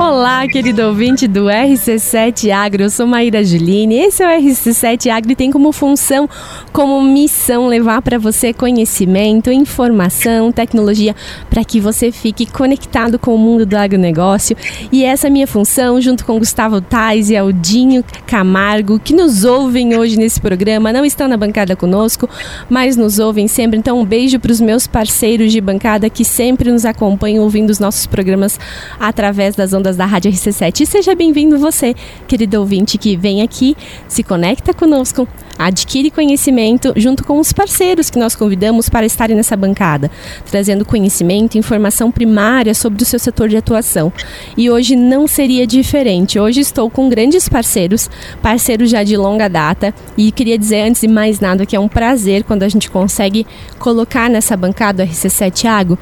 Olá, querido ouvinte do RC7 Agro, eu sou Maíra Juline. Esse é o RC7 Agro e tem como função, como missão, levar para você conhecimento, informação, tecnologia, para que você fique conectado com o mundo do agronegócio. E essa é a minha função, junto com Gustavo Tais e Aldinho Camargo, que nos ouvem hoje nesse programa, não estão na bancada conosco, mas nos ouvem sempre. Então, um beijo para os meus parceiros de bancada que sempre nos acompanham ouvindo os nossos programas através das ondas da Rádio RC7. E seja bem-vindo você, querido ouvinte, que vem aqui, se conecta conosco, adquire conhecimento junto com os parceiros que nós convidamos para estarem nessa bancada, trazendo conhecimento e informação primária sobre o seu setor de atuação. E hoje não seria diferente. Hoje estou com grandes parceiros, parceiros já de longa data, e queria dizer antes de mais nada que é um prazer quando a gente consegue colocar nessa bancada do RC7 Água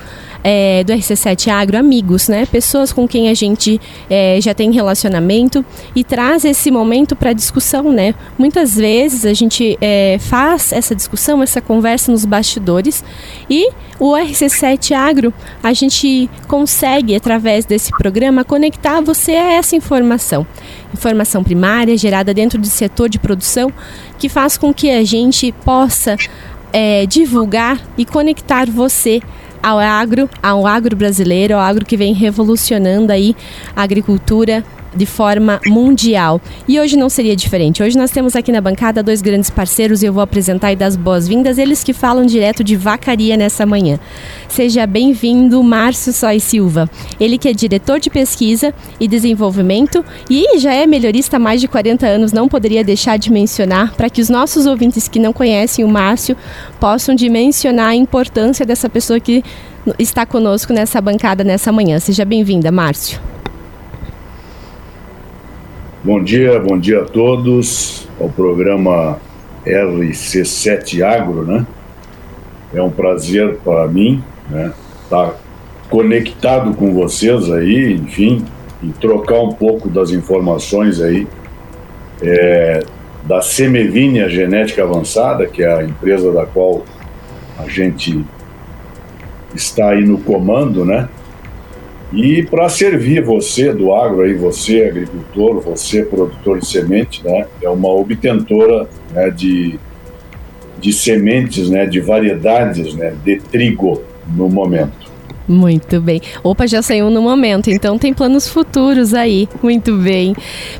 é, do RC7 Agro amigos, né? Pessoas com quem a gente é, já tem relacionamento e traz esse momento para discussão, né? Muitas vezes a gente é, faz essa discussão, essa conversa nos bastidores. E o RC7 Agro a gente consegue através desse programa conectar você a essa informação, informação primária gerada dentro do setor de produção que faz com que a gente possa é, divulgar e conectar você ao agro, ao agro brasileiro, ao agro que vem revolucionando aí a agricultura de forma mundial. E hoje não seria diferente. Hoje nós temos aqui na bancada dois grandes parceiros e eu vou apresentar e dar as boas-vindas, eles que falam direto de vacaria nessa manhã. Seja bem-vindo, Márcio Sois Silva. Ele que é diretor de pesquisa e desenvolvimento e já é melhorista há mais de 40 anos, não poderia deixar de mencionar para que os nossos ouvintes que não conhecem o Márcio possam dimensionar a importância dessa pessoa que está conosco nessa bancada nessa manhã. Seja bem-vinda, Márcio. Bom dia, bom dia a todos ao programa RC7 Agro, né? É um prazer para mim, né? Estar tá conectado com vocês aí, enfim, e trocar um pouco das informações aí é, da Semevinha Genética Avançada, que é a empresa da qual a gente está aí no comando, né? E para servir você do agro, aí, você agricultor, você produtor de semente, né, é uma obtentora né, de, de sementes, né, de variedades né, de trigo no momento. Muito bem. Opa, já saiu no momento, então tem planos futuros aí. Muito bem.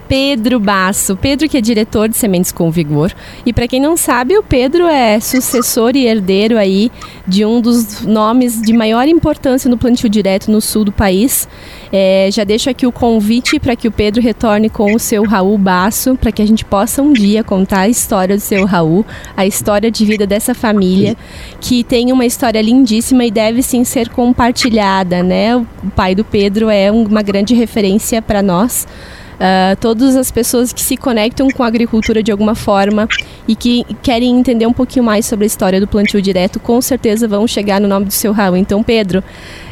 Pedro Basso. Pedro que é diretor de Sementes com Vigor. E para quem não sabe, o Pedro é sucessor e herdeiro aí de um dos nomes de maior importância no plantio direto no sul do país. É, já deixo aqui o convite para que o Pedro retorne com o seu Raul Basso, para que a gente possa um dia contar a história do seu Raul, a história de vida dessa família, que tem uma história lindíssima e deve sim ser compartilhada, né? O pai do Pedro é uma grande referência para nós. Uh, todas as pessoas que se conectam com a agricultura de alguma forma e que querem entender um pouquinho mais sobre a história do plantio direto, com certeza vão chegar no nome do seu Raul. Então, Pedro,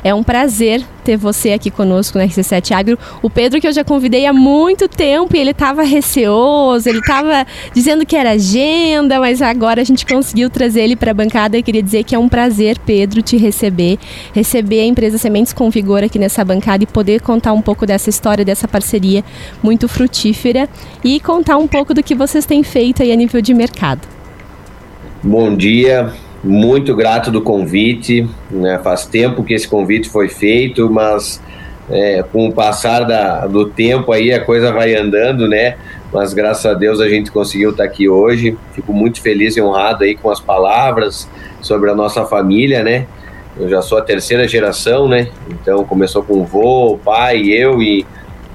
é um prazer ter você aqui conosco na RC7 Agro. O Pedro que eu já convidei há muito tempo e ele estava receoso, ele estava dizendo que era agenda, mas agora a gente conseguiu trazer ele para a bancada e queria dizer que é um prazer, Pedro, te receber, receber a empresa Sementes com Vigor aqui nessa bancada e poder contar um pouco dessa história, dessa parceria muito frutífera e contar um pouco do que vocês têm feito aí a nível de mercado. Bom dia, muito grato do convite. Né? Faz tempo que esse convite foi feito, mas é, com o passar da, do tempo aí a coisa vai andando, né? Mas graças a Deus a gente conseguiu estar aqui hoje. Fico muito feliz e honrado aí com as palavras sobre a nossa família, né? Eu já sou a terceira geração, né? Então começou com o vô, o pai, eu e,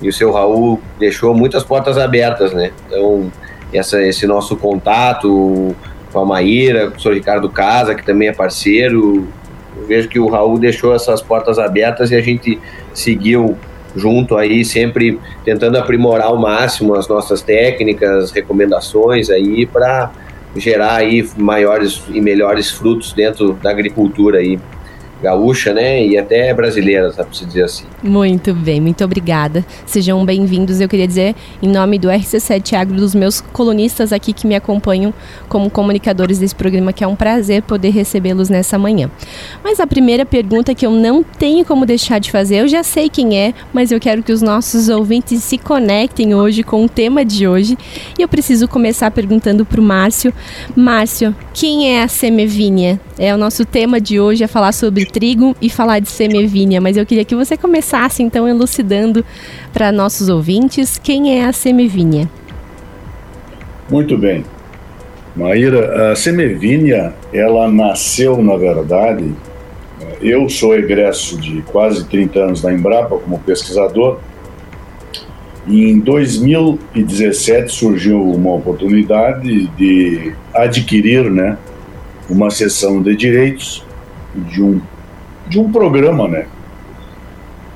e o seu Raul deixou muitas portas abertas, né? Então essa, esse nosso contato, com a Maíra, com o senhor Ricardo Casa, que também é parceiro. Eu vejo que o Raul deixou essas portas abertas e a gente seguiu junto aí, sempre tentando aprimorar ao máximo as nossas técnicas, recomendações aí para gerar aí maiores e melhores frutos dentro da agricultura aí. Gaúcha, né? E até brasileira, sabe se dizer assim. Muito bem, muito obrigada. Sejam bem-vindos. Eu queria dizer, em nome do RC7 Agro, dos meus colunistas aqui que me acompanham como comunicadores desse programa, que é um prazer poder recebê-los nessa manhã. Mas a primeira pergunta que eu não tenho como deixar de fazer, eu já sei quem é, mas eu quero que os nossos ouvintes se conectem hoje com o tema de hoje. E eu preciso começar perguntando para o Márcio. Márcio, quem é a Semevinha? É o nosso tema de hoje, é falar sobre trigo e falar de semevinha, mas eu queria que você começasse então elucidando para nossos ouvintes quem é a semevinha. Muito bem. Maíra, a semevinha, ela nasceu, na verdade, eu sou egresso de quase 30 anos da Embrapa como pesquisador, e em 2017 surgiu uma oportunidade de adquirir né, uma sessão de direitos de um de um programa, né?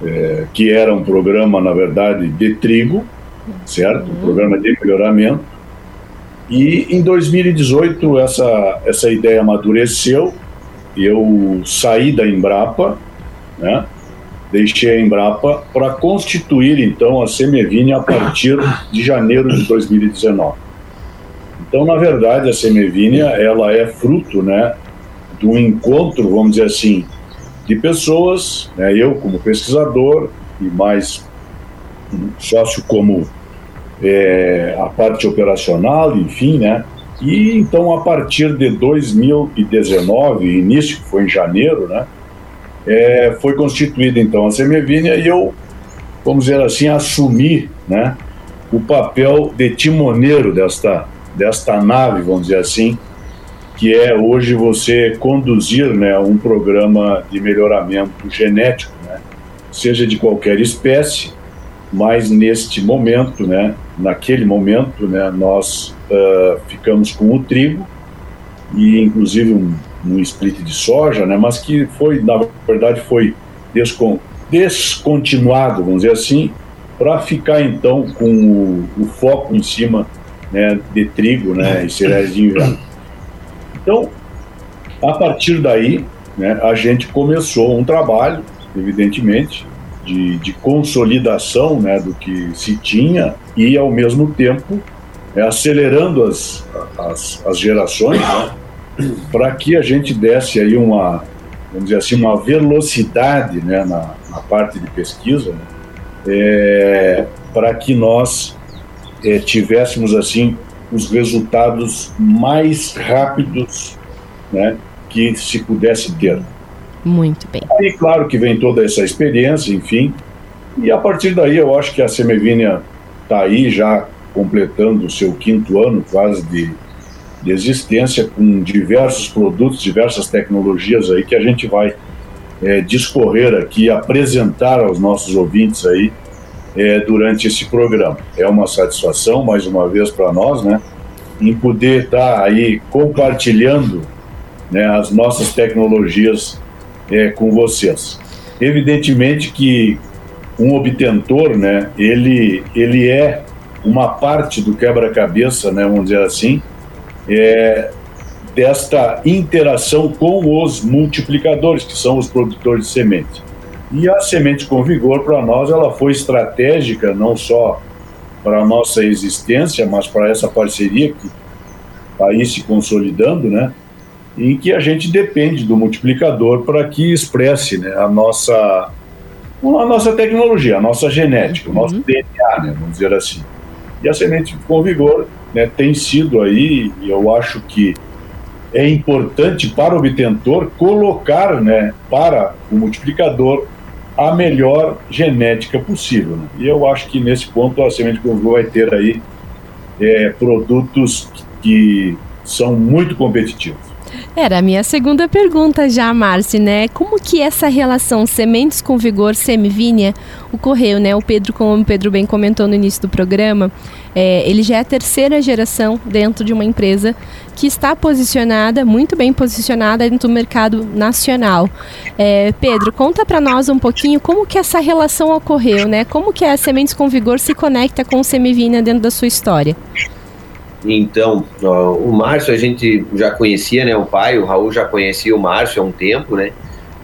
É, que era um programa, na verdade, de trigo, certo? Um programa de melhoramento. E em 2018 essa, essa ideia amadureceu, eu saí da Embrapa, né? deixei a Embrapa para constituir então a Semevinha a partir de janeiro de 2019. Então, na verdade, a Semevinha ela é fruto, né, do encontro, vamos dizer assim, de pessoas, né, eu como pesquisador e mais sócio como é, a parte operacional, enfim, né? E então a partir de 2019, início que foi em janeiro, né? É, foi constituída então a Semevinha e eu, vamos dizer assim, assumi, né? O papel de timoneiro desta desta nave, vamos dizer assim, que é hoje você conduzir né, um programa de melhoramento genético, né, seja de qualquer espécie, mas neste momento, né, naquele momento, né, nós uh, ficamos com o trigo e inclusive um, um split de soja, né, mas que foi, na verdade, foi descon descontinuado, vamos dizer assim, para ficar então com o, o foco em cima né, de trigo né, e cereais de inverno. Então, a partir daí, né, a gente começou um trabalho, evidentemente, de, de consolidação né, do que se tinha e, ao mesmo tempo, é, acelerando as, as, as gerações né, para que a gente desse aí uma, vamos dizer assim, uma velocidade né, na, na parte de pesquisa, né, é, para que nós é, tivéssemos assim os resultados mais rápidos né, que se pudesse ter. Muito bem. Aí, claro que vem toda essa experiência, enfim, e a partir daí eu acho que a Semevinha está aí já completando o seu quinto ano quase de, de existência, com diversos produtos, diversas tecnologias aí que a gente vai é, discorrer aqui, apresentar aos nossos ouvintes aí é, durante esse programa. É uma satisfação, mais uma vez, para nós, né, em poder estar tá aí compartilhando né, as nossas tecnologias é, com vocês. Evidentemente que um obtentor, né, ele, ele é uma parte do quebra-cabeça, né, vamos dizer assim, é, desta interação com os multiplicadores, que são os produtores de semente. E a Semente com Vigor, para nós, ela foi estratégica, não só para a nossa existência, mas para essa parceria que está aí se consolidando, né? Em que a gente depende do multiplicador para que expresse né, a, nossa, a nossa tecnologia, a nossa genética, o nosso uhum. DNA, né, vamos dizer assim. E a Semente com Vigor né, tem sido aí, e eu acho que é importante para o obtentor colocar né, para o multiplicador a melhor genética possível. Né? E eu acho que nesse ponto a Semente Congo vai ter aí é, produtos que são muito competitivos. Era a minha segunda pergunta já, Márcia, né? Como que essa relação sementes com vigor semivinha ocorreu, né? O Pedro, como o Pedro bem comentou no início do programa, é, ele já é a terceira geração dentro de uma empresa que está posicionada, muito bem posicionada dentro do mercado nacional. É, Pedro, conta para nós um pouquinho como que essa relação ocorreu, né? Como que a Sementes com Vigor se conecta com o Semivinha dentro da sua história? Então, ó, o Márcio a gente já conhecia, né? O pai, o Raul já conhecia o Márcio há um tempo, né?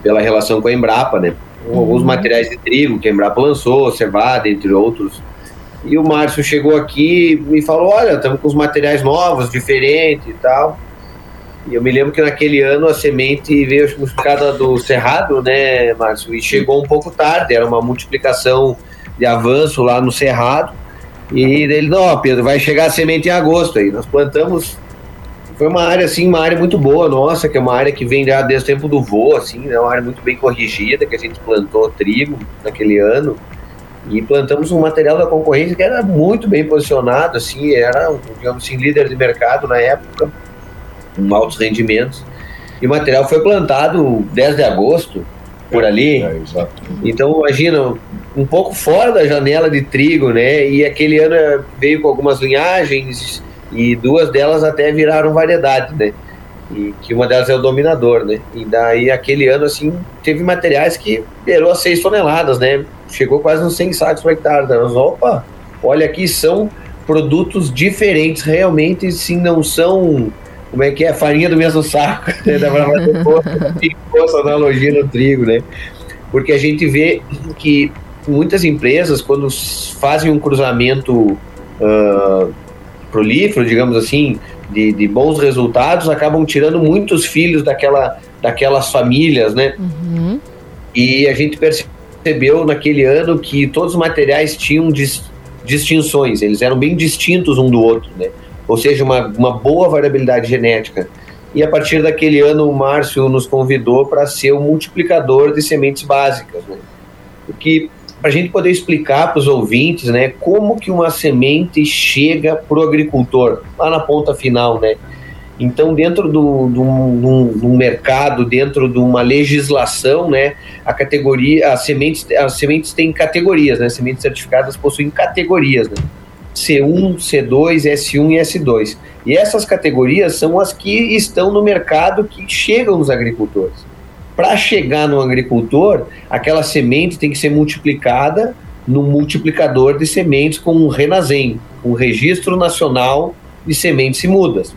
pela relação com a Embrapa, né? Alguns uhum. materiais de trigo que a Embrapa lançou, cevada, entre outros. E o Márcio chegou aqui e me falou: Olha, estamos com os materiais novos, diferentes e tal. E eu me lembro que naquele ano a semente veio multiplicada do Cerrado, né, Márcio? E chegou um pouco tarde, era uma multiplicação de avanço lá no Cerrado. E ele, não, Pedro, vai chegar a semente em agosto aí. Nós plantamos. Foi uma área, assim, uma área muito boa nossa, que é uma área que vem já desde o tempo do voo, assim, né? Uma área muito bem corrigida, que a gente plantou trigo naquele ano. E plantamos um material da concorrência que era muito bem posicionado, assim, era, digamos assim, líder de mercado na época, com altos rendimentos. E o material foi plantado 10 de agosto, por ali. É, então, imagina, um pouco fora da janela de trigo, né? E aquele ano veio com algumas linhagens e duas delas até viraram variedade, né? E que uma delas é o dominador, né? E daí aquele ano, assim, teve materiais que beirou a 6 toneladas, né? Chegou quase uns 100 sacos por hectare. Mas, opa, olha aqui, são produtos diferentes, realmente, sim, não são como é que é? Farinha do mesmo saco. Né? Dá pra fazer essa analogia no trigo, né? Porque a gente vê que muitas empresas, quando fazem um cruzamento uh, prolífero, digamos assim, de, de, bons resultados, acabam tirando muitos filhos daquela, daquelas famílias, né? Uhum. E a gente percebeu naquele ano que todos os materiais tinham dis, distinções, eles eram bem distintos um do outro, né? ou seja, uma, uma boa variabilidade genética. E a partir daquele ano, o Márcio nos convidou para ser o multiplicador de sementes básicas. Né? Porque para a gente poder explicar para os ouvintes né, como que uma semente chega para o agricultor, lá na ponta final, né? Então, dentro do, do, do, mercado, dentro de uma legislação, né, a categoria, as sementes, as sementes têm categorias, né? Sementes certificadas possuem categorias, né? C1, C2, S1 e S2. E essas categorias são as que estão no mercado que chegam nos agricultores. Para chegar no agricultor, aquela semente tem que ser multiplicada no multiplicador de sementes com um RENASEM, um Registro Nacional de Sementes e Mudas.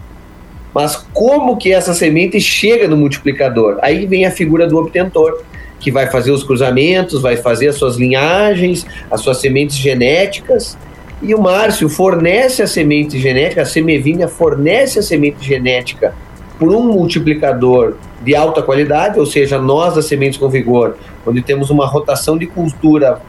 Mas como que essa semente chega no multiplicador? Aí vem a figura do obtentor, que vai fazer os cruzamentos, vai fazer as suas linhagens, as suas sementes genéticas e o Márcio fornece a semente genética, a Semevinha fornece a semente genética por um multiplicador de alta qualidade, ou seja, nós da Sementes com Vigor, onde temos uma rotação de cultura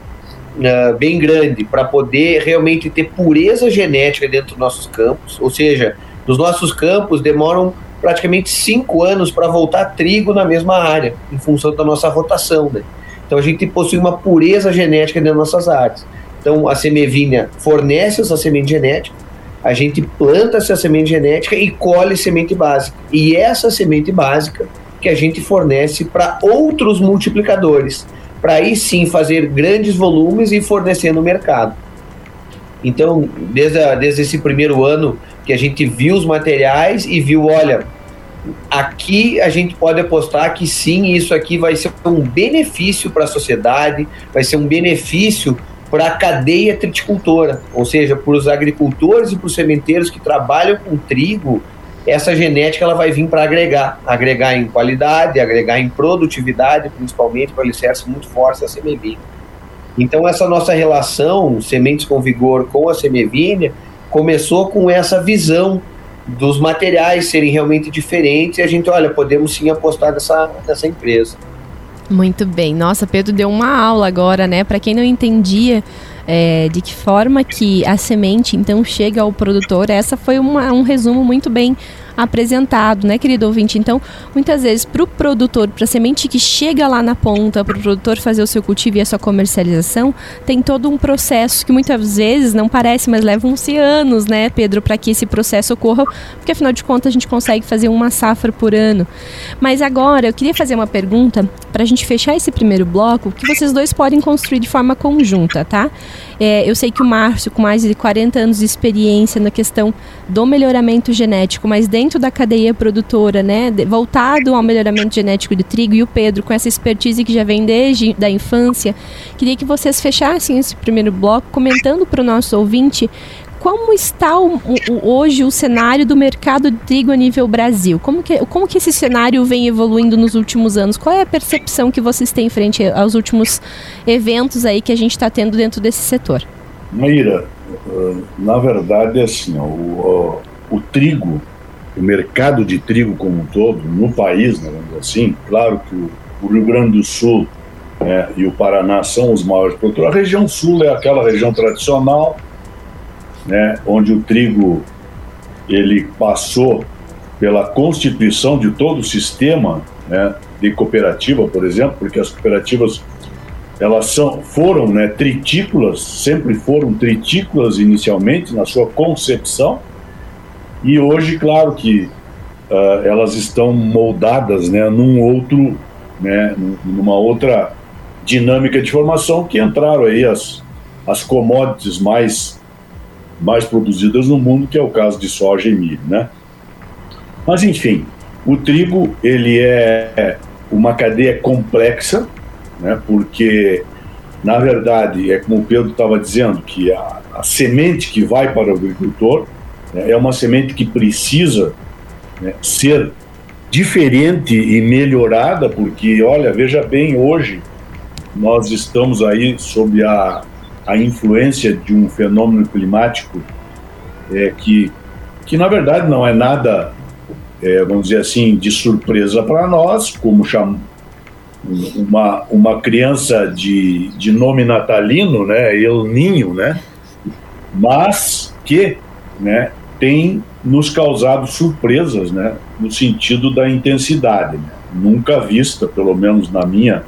uh, bem grande para poder realmente ter pureza genética dentro dos nossos campos, ou seja, nos nossos campos demoram praticamente cinco anos para voltar trigo na mesma área, em função da nossa rotação. Né? Então a gente possui uma pureza genética dentro das nossas áreas. Então, a Semevinha fornece essa semente genética, a gente planta essa semente genética e colhe semente básica. E essa semente básica que a gente fornece para outros multiplicadores, para aí sim fazer grandes volumes e fornecer no mercado. Então, desde, a, desde esse primeiro ano que a gente viu os materiais e viu, olha, aqui a gente pode apostar que sim, isso aqui vai ser um benefício para a sociedade, vai ser um benefício para a cadeia triticultora, ou seja, para os agricultores e para os sementeiros que trabalham com trigo, essa genética ela vai vir para agregar, agregar em qualidade, agregar em produtividade, principalmente para alicerce muito forte a semevinha. Então essa nossa relação sementes com vigor com a semevinha começou com essa visão dos materiais serem realmente diferentes e a gente olha podemos sim apostar nessa, nessa empresa. Muito bem. Nossa, Pedro deu uma aula agora, né? Para quem não entendia é, de que forma que a semente então chega ao produtor, essa foi uma, um resumo muito bem apresentado, né, querido ouvinte? Então, muitas vezes, para o produtor, para a semente que chega lá na ponta, para o produtor fazer o seu cultivo e a sua comercialização, tem todo um processo que muitas vezes não parece, mas levam-se anos, né, Pedro, para que esse processo ocorra, porque afinal de contas a gente consegue fazer uma safra por ano. Mas agora, eu queria fazer uma pergunta para a gente fechar esse primeiro bloco, que vocês dois podem construir de forma conjunta, tá? É, eu sei que o Márcio, com mais de 40 anos de experiência na questão do melhoramento genético, mas dentro da cadeia produtora, né, voltado ao melhoramento genético de trigo, e o Pedro, com essa expertise que já vem desde da infância, queria que vocês fechassem esse primeiro bloco comentando para o nosso ouvinte como está o, o, hoje o cenário do mercado de trigo a nível Brasil? Como que, como que esse cenário vem evoluindo nos últimos anos? Qual é a percepção que vocês têm frente aos últimos eventos aí que a gente está tendo dentro desse setor? Maíra, eh, na verdade, assim, o, o, o trigo, o mercado de trigo como um todo, no país, né, assim, claro que o, o Rio Grande do Sul né, e o Paraná são os maiores produtores. A região sul é aquela região tradicional, né, onde o trigo ele passou pela constituição de todo o sistema né, de cooperativa, por exemplo, porque as cooperativas elas são, foram né, tritículas, sempre foram tritículas inicialmente na sua concepção, e hoje, claro que uh, elas estão moldadas né, num outro, né, numa outra dinâmica de formação que entraram aí as, as commodities mais, mais produzidas no mundo, que é o caso de soja e milho, né? Mas enfim, o trigo ele é uma cadeia complexa, né? Porque na verdade é como o Pedro estava dizendo que a, a, semente que vai para o agricultor né, é uma semente que precisa né, ser diferente e melhorada, porque olha veja bem hoje nós estamos aí sob a, a influência de um fenômeno climático é, que, que, na verdade, não é nada, é, vamos dizer assim, de surpresa para nós, como cham, uma, uma criança de, de nome natalino, né, El Ninho, né, mas que né, tem nos causado surpresas né, no sentido da intensidade, né, nunca vista, pelo menos na minha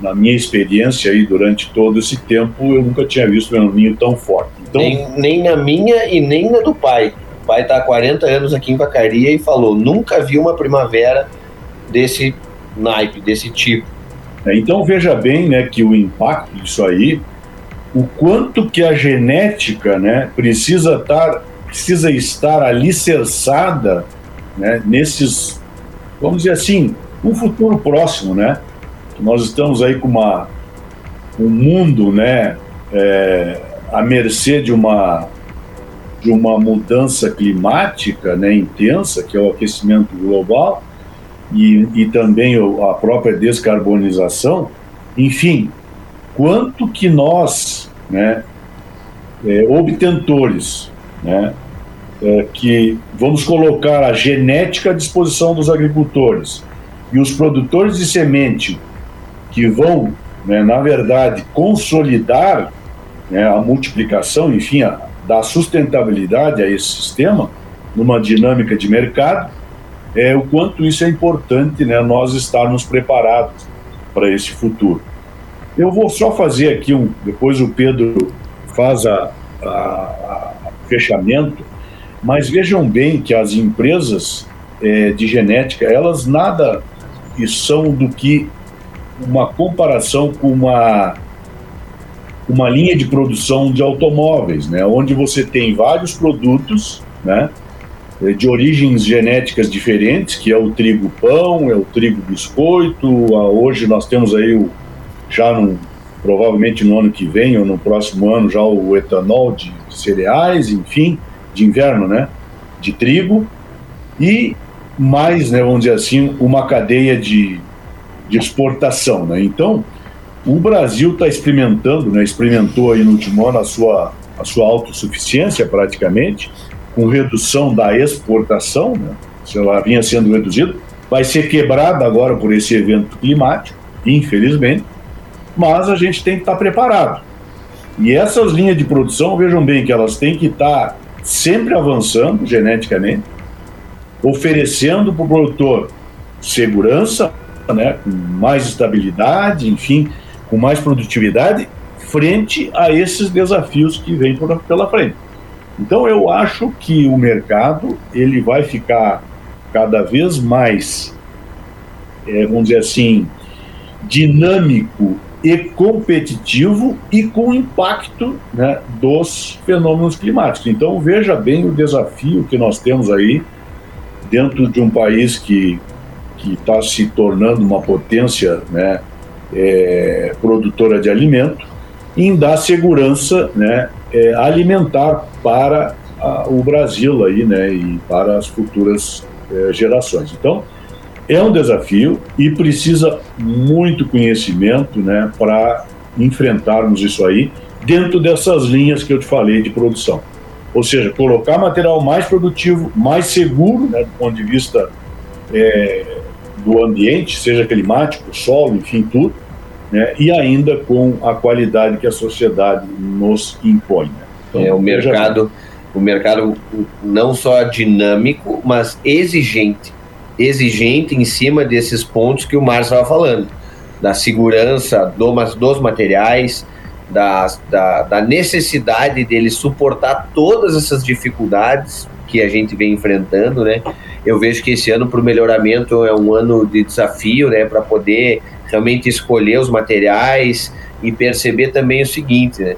na minha experiência aí durante todo esse tempo, eu nunca tinha visto um El tão forte. Então, nem, nem na minha e nem na do pai. O pai está há 40 anos aqui em Vacaria e falou: nunca vi uma primavera desse naipe, desse tipo. É, então veja bem né, que o impacto disso aí, o quanto que a genética né, precisa, tar, precisa estar alicerçada né, nesses, vamos dizer assim, um futuro próximo, né? Nós estamos aí com uma, um mundo né, é, à mercê de uma, de uma mudança climática né, intensa, que é o aquecimento global, e, e também a própria descarbonização. Enfim, quanto que nós, né, é, obtentores, né, é, que vamos colocar a genética à disposição dos agricultores e os produtores de semente que vão, né, na verdade, consolidar né, a multiplicação, enfim, a, dar sustentabilidade a esse sistema numa dinâmica de mercado, é o quanto isso é importante, né, nós estarmos preparados para esse futuro. Eu vou só fazer aqui um, depois o Pedro faz a, a, a fechamento, mas vejam bem que as empresas é, de genética elas nada são do que uma comparação com uma uma linha de produção de automóveis, né, onde você tem vários produtos, né, de origens genéticas diferentes, que é o trigo pão, é o trigo biscoito. Hoje nós temos aí o, já no, provavelmente no ano que vem ou no próximo ano já o etanol de, de cereais, enfim, de inverno, né, de trigo e mais, né, vamos dizer assim, uma cadeia de, de exportação. Né? Então, o Brasil está experimentando, né, experimentou aí no último ano a sua, a sua autossuficiência praticamente, com redução da exportação, né? se ela vinha sendo reduzida, vai ser quebrada agora por esse evento climático, infelizmente, mas a gente tem que estar tá preparado. E essas linhas de produção, vejam bem que elas têm que estar tá sempre avançando geneticamente, oferecendo para o produtor segurança, né, com mais estabilidade, enfim, com mais produtividade, frente a esses desafios que vêm pela frente. Então eu acho que o mercado ele vai ficar cada vez mais, é, vamos dizer assim, dinâmico e competitivo e com impacto né, dos fenômenos climáticos. Então veja bem o desafio que nós temos aí dentro de um país que que está se tornando uma potência né, é, produtora de alimento, em dar segurança né, é, alimentar para a, o Brasil aí, né, e para as futuras é, gerações. Então, é um desafio e precisa muito conhecimento né, para enfrentarmos isso aí dentro dessas linhas que eu te falei de produção. Ou seja, colocar material mais produtivo, mais seguro, né, do ponto de vista é, do ambiente, seja climático, solo, enfim, tudo, né, e ainda com a qualidade que a sociedade nos impõe. Né? Então, é, o mercado, o mercado não só dinâmico, mas exigente, exigente em cima desses pontos que o Márcio estava falando, da segurança do, dos materiais, da, da, da necessidade dele suportar todas essas dificuldades que a gente vem enfrentando, né? Eu vejo que esse ano para o melhoramento é um ano de desafio, né? Para poder realmente escolher os materiais e perceber também o seguinte, né?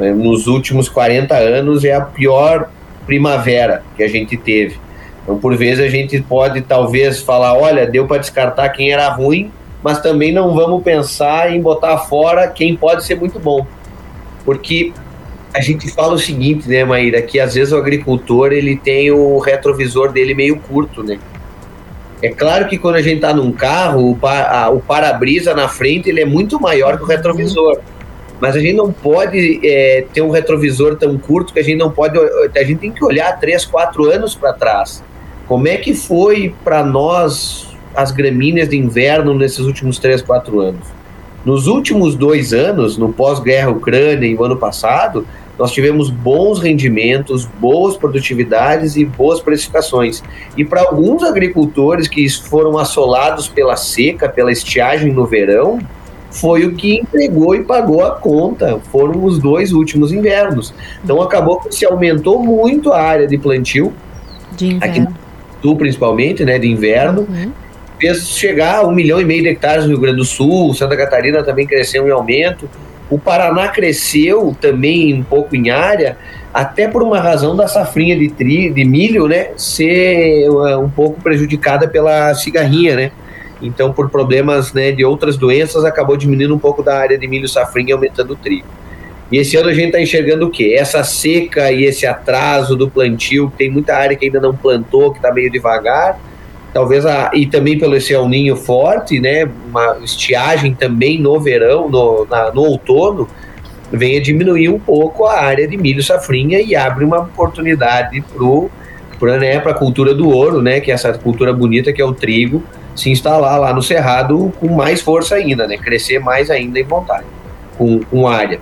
É, nos últimos 40 anos é a pior primavera que a gente teve. Então, por vezes, a gente pode talvez falar: olha, deu para descartar quem era ruim, mas também não vamos pensar em botar fora quem pode ser muito bom. Porque a gente fala o seguinte, né, Maíra, que às vezes o agricultor ele tem o retrovisor dele meio curto, né? É claro que quando a gente está num carro, o, o para-brisa na frente ele é muito maior que o retrovisor. Mas a gente não pode é, ter um retrovisor tão curto que a gente não pode. A gente tem que olhar três, quatro anos para trás. Como é que foi para nós as gramíneas de inverno nesses últimos três, quatro anos? Nos últimos dois anos, no pós-guerra Ucrânia e o ano passado, nós tivemos bons rendimentos, boas produtividades e boas precificações. E para alguns agricultores que foram assolados pela seca, pela estiagem no verão, foi o que entregou e pagou a conta. Foram os dois últimos invernos. Então acabou que se aumentou muito a área de plantio. De inverno. Aqui principalmente, né, de inverno. Uhum. Fez chegar a um milhão e meio de hectares no Rio Grande do Sul, Santa Catarina também cresceu em aumento. O Paraná cresceu também um pouco em área, até por uma razão da safrinha de, tri, de milho, né, ser eh, um pouco prejudicada pela cigarrinha, né. Então, por problemas né, de outras doenças, acabou diminuindo um pouco da área de milho safrinha e aumentando o trigo. E esse ano a gente está enxergando o quê? Essa seca e esse atraso do plantio, tem muita área que ainda não plantou, que está meio devagar. Talvez a, e também pelo esse El Ninho forte, né? Uma estiagem também no verão, no, na, no outono, venha diminuir um pouco a área de milho safrinha e abre uma oportunidade para né, a cultura do ouro, né? Que é essa cultura bonita que é o trigo, se instalar lá no cerrado com mais força ainda, né? Crescer mais ainda em vontade, com, com área.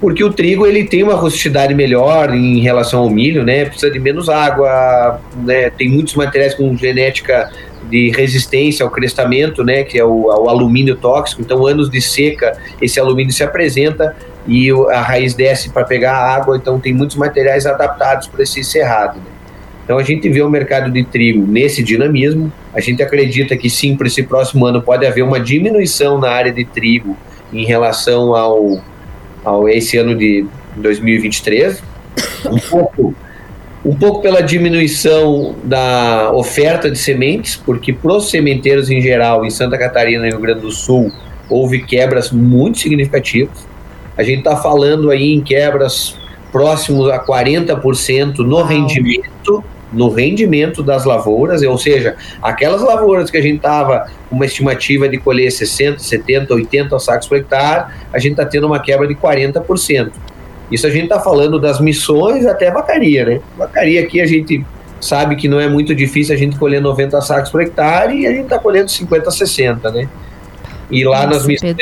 Porque o trigo ele tem uma rusticidade melhor em relação ao milho, né? Precisa de menos água, né? Tem muitos materiais com genética de resistência ao crestamento, né? Que é o, alumínio tóxico. Então, anos de seca, esse alumínio se apresenta e a raiz desce para pegar a água. Então, tem muitos materiais adaptados para esse cerrado. Né? Então a gente vê o mercado de trigo nesse dinamismo. A gente acredita que sim, para esse próximo ano pode haver uma diminuição na área de trigo em relação ao, ao esse ano de 2023. Um pouco, um pouco pela diminuição da oferta de sementes, porque para os sementeiros em geral, em Santa Catarina e Rio Grande do Sul, houve quebras muito significativas. A gente está falando aí em quebras próximos a 40% no rendimento no rendimento das lavouras, ou seja, aquelas lavouras que a gente estava com uma estimativa de colher 60, 70, 80 sacos por hectare, a gente está tendo uma quebra de 40%. Isso a gente está falando das missões até vacaria, né? Vacaria aqui a gente sabe que não é muito difícil a gente colher 90 sacos por hectare e a gente está colhendo 50, 60, né? E lá Nossa, nas missões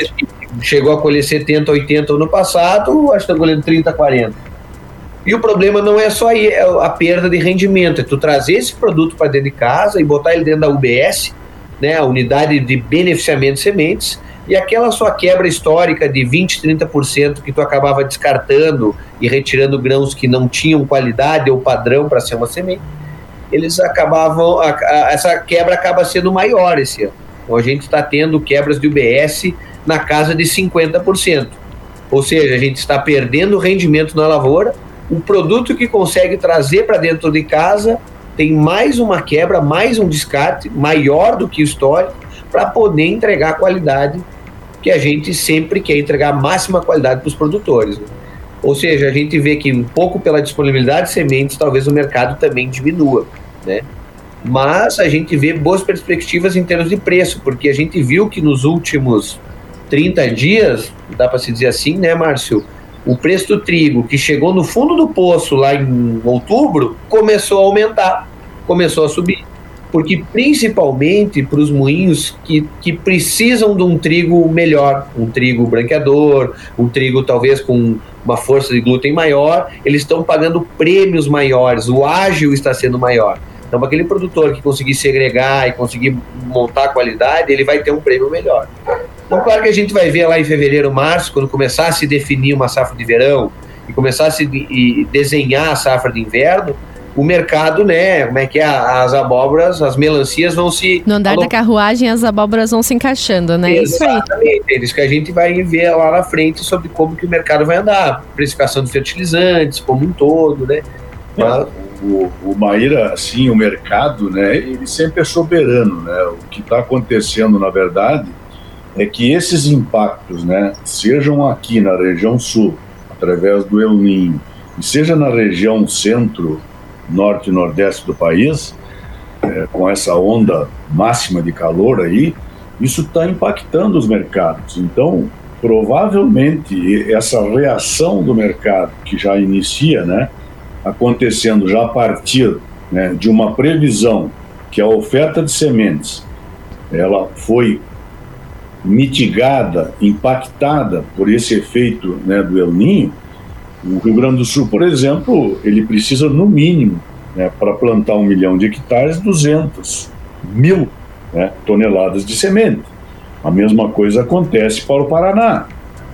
chegou a colher 70, 80 no passado, acho que está colhendo 30, 40. E o problema não é só é a perda de rendimento, é tu trazer esse produto para dentro de casa e botar ele dentro da UBS, né, a unidade de beneficiamento de sementes, e aquela sua quebra histórica de 20, 30% que tu acabava descartando e retirando grãos que não tinham qualidade ou padrão para ser uma semente, eles acabavam, a, a, essa quebra acaba sendo maior esse ano. Então a gente está tendo quebras de UBS na casa de 50%. Ou seja, a gente está perdendo rendimento na lavoura, o produto que consegue trazer para dentro de casa tem mais uma quebra, mais um descarte maior do que o histórico para poder entregar qualidade que a gente sempre quer entregar a máxima qualidade para os produtores. Né? Ou seja, a gente vê que um pouco pela disponibilidade de sementes, talvez o mercado também diminua, né? Mas a gente vê boas perspectivas em termos de preço, porque a gente viu que nos últimos 30 dias, dá para se dizer assim, né, Márcio? O preço do trigo, que chegou no fundo do poço lá em outubro, começou a aumentar, começou a subir porque principalmente para os moinhos que, que precisam de um trigo melhor, um trigo branqueador, um trigo talvez com uma força de glúten maior, eles estão pagando prêmios maiores, o ágil está sendo maior. Então, aquele produtor que conseguir segregar e conseguir montar qualidade, ele vai ter um prêmio melhor. Então, claro que a gente vai ver lá em fevereiro, março, quando começar a se definir uma safra de verão e começar a se de, desenhar a safra de inverno, o mercado, né? Como é que é? As abóboras, as melancias vão se. No andar da carruagem, as abóboras vão se encaixando, né? Exatamente. Isso, é isso que a gente vai ver lá na frente sobre como que o mercado vai andar. Precificação de fertilizantes, como um todo, né? Mas... O, o Maíra, assim, o mercado, né? Ele sempre é soberano, né? O que está acontecendo, na verdade, é que esses impactos, né? Sejam aqui na região sul, através do El Ninho, e seja na região centro norte e nordeste do país, é, com essa onda máxima de calor aí, isso está impactando os mercados. Então, provavelmente, essa reação do mercado, que já inicia, né, acontecendo já a partir né, de uma previsão que a oferta de sementes ela foi mitigada, impactada por esse efeito né, do El Ninho, o Rio Grande do Sul, por exemplo, ele precisa, no mínimo, né, para plantar um milhão de hectares, 200 mil né, toneladas de semente. A mesma coisa acontece para o Paraná.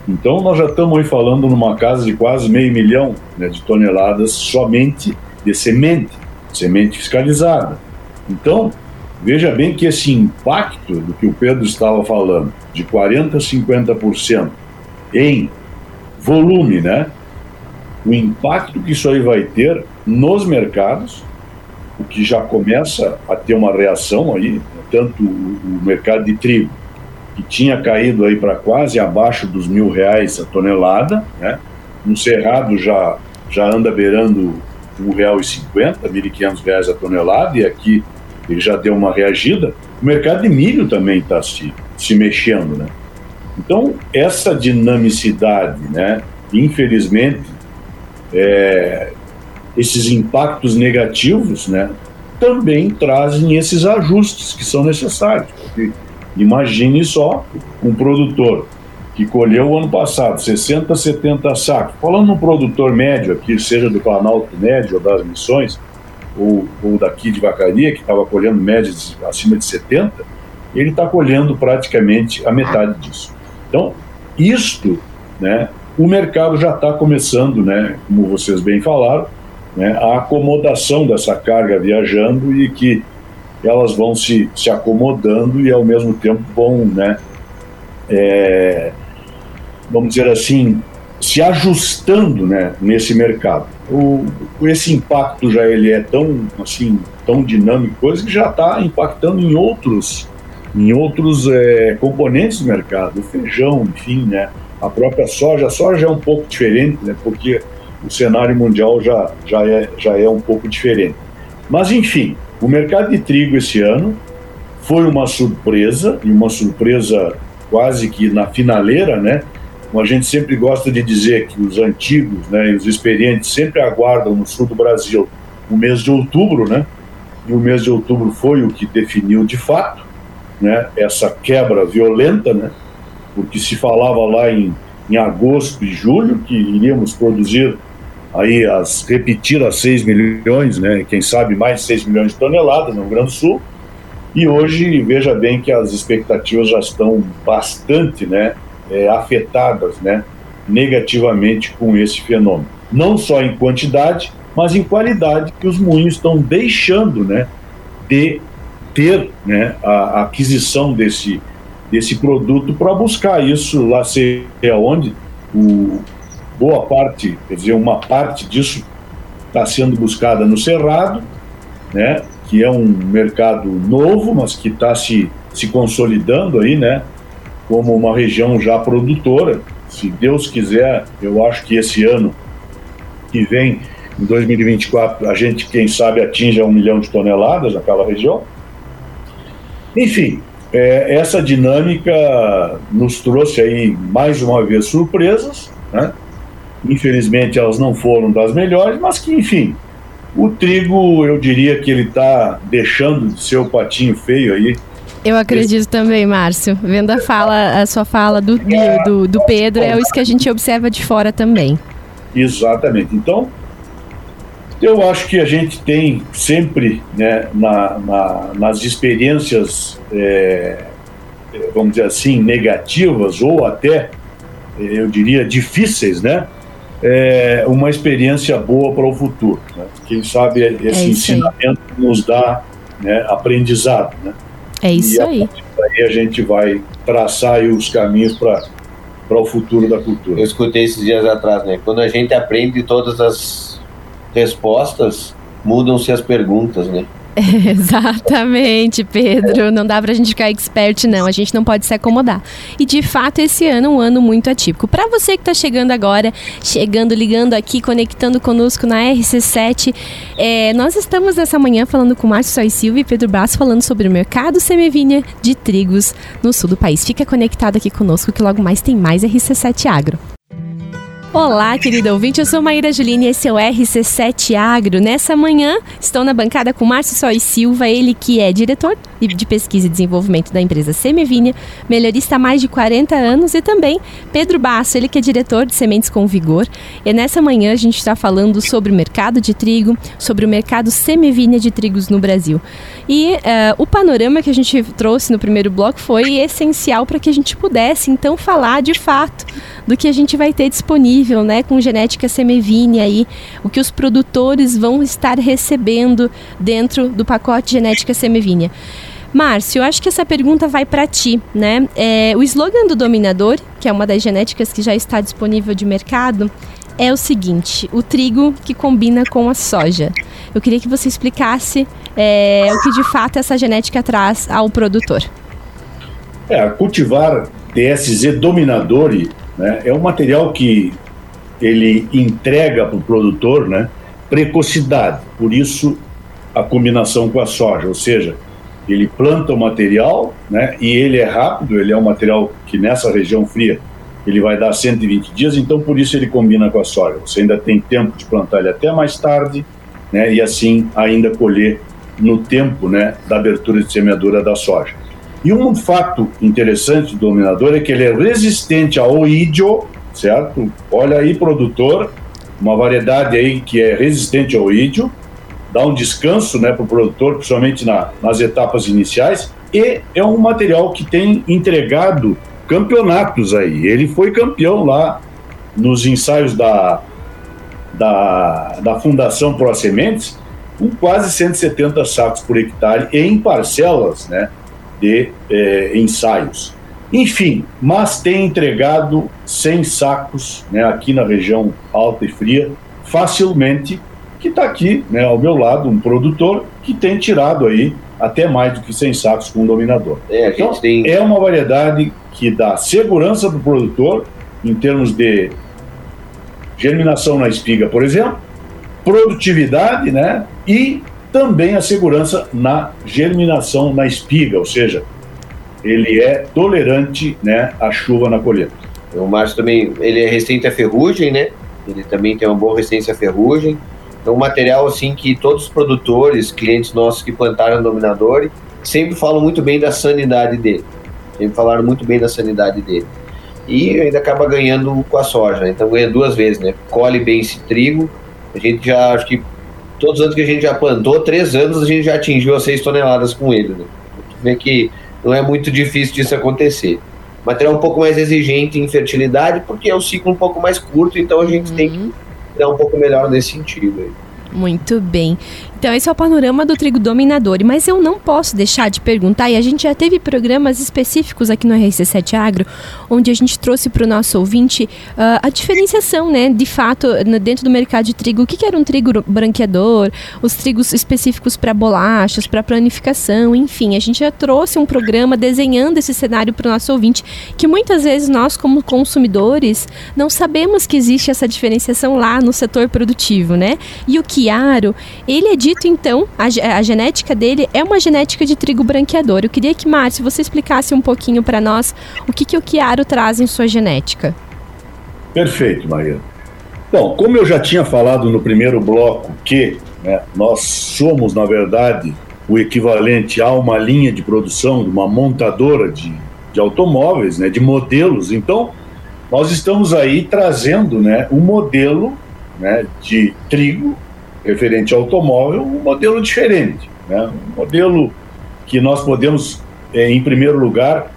Então, nós já estamos aí falando numa casa de quase meio milhão né, de toneladas somente de semente, semente fiscalizada. Então, veja bem que esse impacto do que o Pedro estava falando, de 40% a 50% em volume, né? o impacto que isso aí vai ter nos mercados, o que já começa a ter uma reação aí, tanto o, mercado de trigo, que tinha caído aí para quase abaixo dos mil reais a tonelada, né? No Cerrado já, já anda beirando mil e quinhentos reais a tonelada, e aqui ele já deu uma reagida. O mercado de milho também está se, se mexendo, né? Então, essa dinamicidade, né? Infelizmente, é, esses impactos negativos, né, também trazem esses ajustes que são necessários. Porque imagine só um produtor que colheu o ano passado 60, 70 sacos, falando num produtor médio aqui, seja do Planalto Médio ou das Missões, ou, ou daqui de Vacaria, que estava colhendo médias acima de 70, ele está colhendo praticamente a metade disso. Então, isto né, o mercado já está começando, né, como vocês bem falaram, né, a acomodação dessa carga viajando e que elas vão se, se acomodando e ao mesmo tempo vão, né, é, vamos dizer assim, se ajustando né, nesse mercado. O, esse impacto já ele é tão assim tão dinâmico coisa que já está impactando em outros em outros é, componentes do mercado, o feijão, enfim, né, a própria soja. A soja é um pouco diferente, né, porque o cenário mundial já, já, é, já é um pouco diferente. Mas, enfim, o mercado de trigo esse ano foi uma surpresa, e uma surpresa quase que na finaleira, né? Como a gente sempre gosta de dizer que os antigos né, e os experientes sempre aguardam no sul do Brasil o mês de outubro, né? E o mês de outubro foi o que definiu de fato né, essa quebra violenta, né? porque se falava lá em, em agosto e julho que iríamos produzir aí as repetir as 6 milhões, né, quem sabe mais de 6 milhões de toneladas no Rio Grande do Sul. E hoje, veja bem que as expectativas já estão bastante, né, é, afetadas, né, negativamente com esse fenômeno. Não só em quantidade, mas em qualidade que os moinhos estão deixando, né, de ter, né, a, a aquisição desse desse produto para buscar isso lá sei aonde. O, boa parte, quer dizer, uma parte disso está sendo buscada no Cerrado, né, que é um mercado novo, mas que está se, se consolidando aí, né, como uma região já produtora. Se Deus quiser, eu acho que esse ano que vem, em 2024, a gente, quem sabe, atinja um milhão de toneladas naquela região. Enfim, é, essa dinâmica nos trouxe aí mais uma vez surpresas, né? Infelizmente elas não foram das melhores, mas que enfim, o trigo eu diria que ele está deixando de ser o patinho feio aí. Eu acredito também, Márcio. Vendo a fala, a sua fala do, do, do, Pedro, é isso que a gente observa de fora também. Exatamente. Então, eu acho que a gente tem sempre, né, na, na, nas experiências, é, vamos dizer assim, negativas ou até, eu diria, difíceis, né, é, uma experiência boa para o futuro. Né? Quem sabe esse é ensinamento nos dá né, aprendizado. Né? É isso e aí. Aí a gente vai traçar os caminhos para para o futuro da cultura. Eu escutei esses dias atrás, né? Quando a gente aprende todas as respostas, mudam-se as perguntas, né? Exatamente, Pedro. Não dá pra gente ficar expert, não. A gente não pode se acomodar. E de fato, esse ano é um ano muito atípico. Para você que tá chegando agora, chegando, ligando aqui, conectando conosco na RC7, é, nós estamos essa manhã falando com Márcio Sois Silva e Pedro Braço falando sobre o mercado semivinha de trigos no sul do país. Fica conectado aqui conosco que logo mais tem mais RC7 Agro. Olá, querido ouvinte, eu sou Maíra Juline e esse é o RC7 Agro. Nessa manhã, estou na bancada com Márcio Sois Silva, ele que é diretor de pesquisa e desenvolvimento da empresa Semivinha, melhorista há mais de 40 anos, e também Pedro Basso, ele que é diretor de Sementes com Vigor. E nessa manhã a gente está falando sobre o mercado de trigo, sobre o mercado Semivinha de trigos no Brasil. E uh, o panorama que a gente trouxe no primeiro bloco foi essencial para que a gente pudesse, então, falar de fato do que a gente vai ter disponível, né, com genética semivine aí, o que os produtores vão estar recebendo dentro do pacote genética semivinha. Márcio, acho que essa pergunta vai para ti, né? É, o slogan do Dominador, que é uma das genéticas que já está disponível de mercado, é o seguinte: o trigo que combina com a soja. Eu queria que você explicasse é, o que de fato essa genética traz ao produtor. É, cultivar TSZ Dominador né, é um material que ele entrega para o produtor né, precocidade, por isso a combinação com a soja, ou seja, ele planta o material né, e ele é rápido, ele é um material que nessa região fria ele vai dar 120 dias, então por isso ele combina com a soja. Você ainda tem tempo de plantar ele até mais tarde né, e assim ainda colher no tempo né, da abertura de semeadura da soja. E um fato interessante do dominador é que ele é resistente ao oídio, certo? Olha aí, produtor, uma variedade aí que é resistente ao oídio, dá um descanso né, para o produtor, principalmente na, nas etapas iniciais, e é um material que tem entregado campeonatos aí. Ele foi campeão lá nos ensaios da, da, da Fundação Pro Sementes, com quase 170 sacos por hectare em parcelas, né? de eh, ensaios. Enfim, mas tem entregado 100 sacos né, aqui na região alta e fria, facilmente, que está aqui né, ao meu lado, um produtor que tem tirado aí até mais do que 100 sacos com um dominador. É, então, tem... é uma variedade que dá segurança para o produtor em termos de germinação na espiga, por exemplo, produtividade né, e também a segurança na germinação na espiga, ou seja, ele é tolerante né, à chuva na colheita. O Márcio também ele é resistente à ferrugem, né? Ele também tem uma boa resistência à ferrugem. Um material assim que todos os produtores, clientes nossos que plantaram dominador, sempre falam muito bem da sanidade dele. Sempre falaram muito bem da sanidade dele. E ainda acaba ganhando com a soja, né? então ganha duas vezes, né? Colhe bem esse trigo. A gente já acho que todos os anos que a gente já plantou, três anos a gente já atingiu as seis toneladas com ele. Né? Vê que não é muito difícil disso acontecer. Material um pouco mais exigente em fertilidade, porque é um ciclo um pouco mais curto, então a gente uhum. tem que dar um pouco melhor nesse sentido. Aí. Muito bem. Então, esse é o panorama do trigo dominador. Mas eu não posso deixar de perguntar, e a gente já teve programas específicos aqui no RC7 Agro, onde a gente trouxe para o nosso ouvinte uh, a diferenciação, né, de fato, dentro do mercado de trigo, o que, que era um trigo branqueador, os trigos específicos para bolachas, para planificação, enfim. A gente já trouxe um programa desenhando esse cenário para o nosso ouvinte, que muitas vezes nós, como consumidores, não sabemos que existe essa diferenciação lá no setor produtivo, né? E o Chiaro, ele é de dito então, a, a, genética dele é uma genética de trigo branqueador. Eu queria que, Márcio, você explicasse um pouquinho para nós o que, que o Chiaro traz em sua genética. Perfeito, Maria. Bom, como eu já tinha falado no primeiro bloco que né, nós somos, na verdade, o equivalente a uma linha de produção de uma montadora de, de automóveis, né, de modelos, então nós estamos aí trazendo né, um modelo né, de trigo referente ao automóvel, um modelo diferente. Né? Um modelo que nós podemos, é, em primeiro lugar,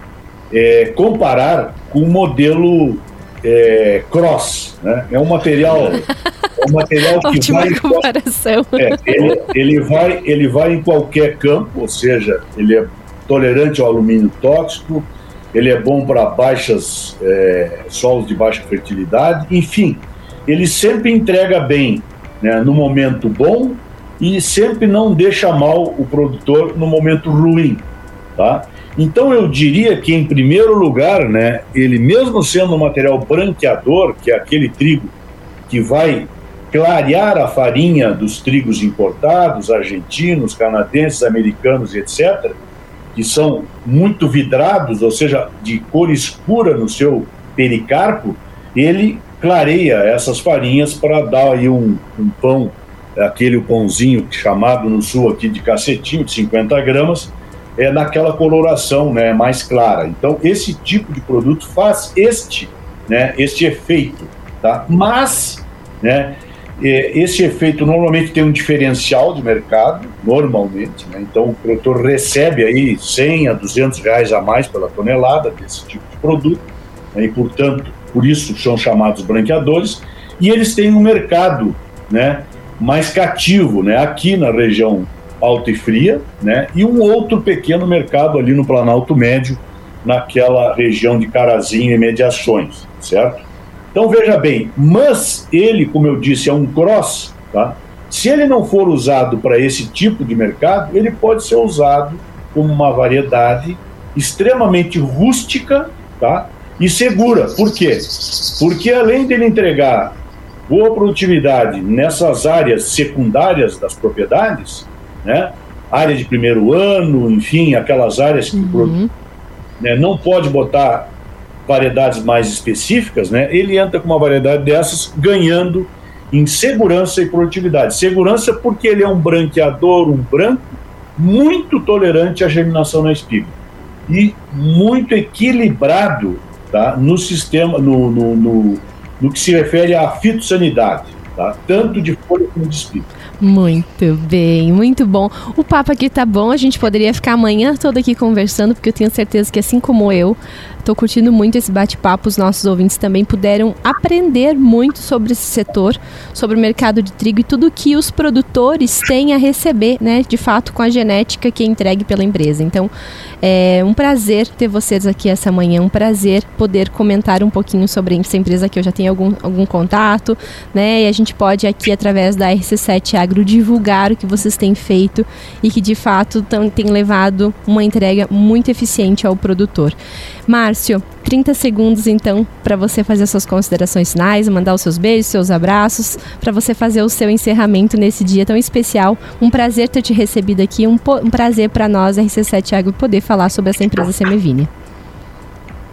é, comparar com o modelo é, cross. Né? É um material, é um material que Ótima vai. comparação. É, ele, ele, vai, ele vai em qualquer campo, ou seja, ele é tolerante ao alumínio tóxico, ele é bom para baixas é, solos de baixa fertilidade, enfim, ele sempre entrega bem né, no momento bom e sempre não deixa mal o produtor no momento ruim, tá? Então eu diria que em primeiro lugar, né, ele mesmo sendo um material branqueador, que é aquele trigo que vai clarear a farinha dos trigos importados, argentinos, canadenses, americanos, etc., que são muito vidrados, ou seja, de cor escura no seu pericarpo, ele clareia essas farinhas para dar aí um, um pão, aquele pãozinho chamado no sul aqui de cacetinho, de 50 gramas, é naquela coloração né, mais clara. Então, esse tipo de produto faz este, né, este efeito. Tá? Mas, né, esse efeito normalmente tem um diferencial de mercado, normalmente. Né? Então, o produtor recebe aí 100 a 200 reais a mais pela tonelada desse tipo de produto. Né? E, portanto, por isso são chamados branqueadores, e eles têm um mercado né, mais cativo, né, aqui na região alta e fria, né, e um outro pequeno mercado ali no Planalto Médio, naquela região de Carazinho e mediações, certo? Então veja bem, mas ele, como eu disse, é um cross, tá? Se ele não for usado para esse tipo de mercado, ele pode ser usado como uma variedade extremamente rústica, tá? E segura. Por quê? Porque além dele entregar boa produtividade nessas áreas secundárias das propriedades, né? área de primeiro ano, enfim, aquelas áreas que uhum. né, não pode botar variedades mais específicas, né? ele entra com uma variedade dessas ganhando em segurança e produtividade. Segurança porque ele é um branqueador, um branco, muito tolerante à germinação na espiga e muito equilibrado tá? no sistema, no, no, no, no que se refere à fitossanidade, tá? tanto de folha como de espiga. Muito bem, muito bom. O papo aqui tá bom, a gente poderia ficar amanhã toda aqui conversando, porque eu tenho certeza que assim como eu, Estou curtindo muito esse bate-papo. Os nossos ouvintes também puderam aprender muito sobre esse setor, sobre o mercado de trigo e tudo que os produtores têm a receber, né, de fato, com a genética que é entregue pela empresa. Então, é um prazer ter vocês aqui essa manhã, um prazer poder comentar um pouquinho sobre essa empresa que eu já tenho algum, algum contato, né, e a gente pode aqui, através da RC7 Agro, divulgar o que vocês têm feito e que, de fato, tão, tem levado uma entrega muito eficiente ao produtor. Márcio, 30 segundos então para você fazer suas considerações finais, mandar os seus beijos, seus abraços, para você fazer o seu encerramento nesse dia tão especial. Um prazer ter te recebido aqui, um, um prazer para nós, RC7 Agro, poder falar sobre essa empresa Semevine.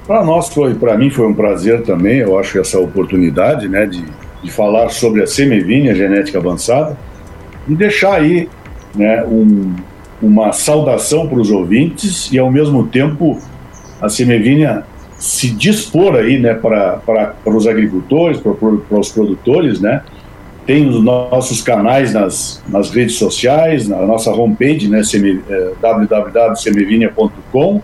Para nós foi, para mim foi um prazer também, eu acho essa oportunidade, né, de, de falar sobre a Semevine, a genética avançada, e deixar aí, né, um, uma saudação para os ouvintes e ao mesmo tempo a Semevinha se dispor aí, né, para os agricultores, para os produtores, né, tem os nossos canais nas, nas redes sociais, na nossa homepage, né, é, www.semevinha.com,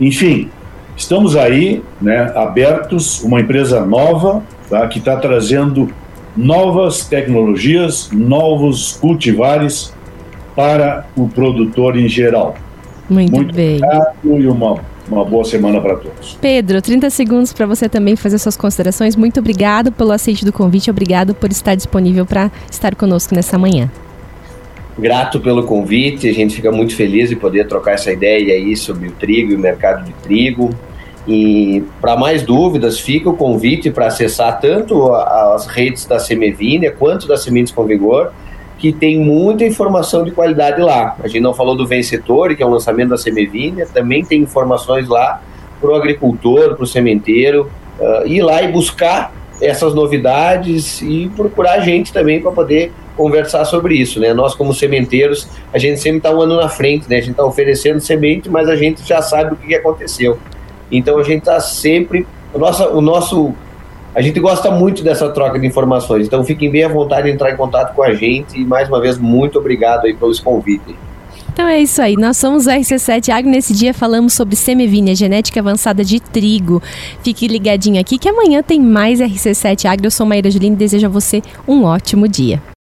enfim, estamos aí, né, abertos, uma empresa nova, tá, que está trazendo novas tecnologias, novos cultivares para o produtor em geral. Muito, Muito bem. Obrigado e uma, uma boa semana para todos. Pedro, 30 segundos para você também fazer suas considerações. Muito obrigado pelo aceite do convite, obrigado por estar disponível para estar conosco nessa manhã. Grato pelo convite, a gente fica muito feliz de poder trocar essa ideia aí sobre o trigo e o mercado de trigo. E para mais dúvidas, fica o convite para acessar tanto as redes da Semevínia quanto da Sementes com Vigor, que tem muita informação de qualidade lá. A gente não falou do Vencedor, que é o lançamento da Semevínia, também tem informações lá para o agricultor, para o sementeiro, uh, ir lá e buscar essas novidades e procurar a gente também para poder conversar sobre isso, né? Nós como sementeiros, a gente sempre está um ano na frente, né? A gente está oferecendo semente, mas a gente já sabe o que aconteceu. Então a gente está sempre. O nosso, o nosso. A gente gosta muito dessa troca de informações. Então fiquem bem à vontade de entrar em contato com a gente. E mais uma vez, muito obrigado aí pelos convites. Então é isso aí, nós somos o RC7 Agro. Nesse dia falamos sobre semivinha, genética avançada de trigo. Fique ligadinho aqui que amanhã tem mais RC7 Agro. Eu sou Maíra Juline e desejo a você um ótimo dia.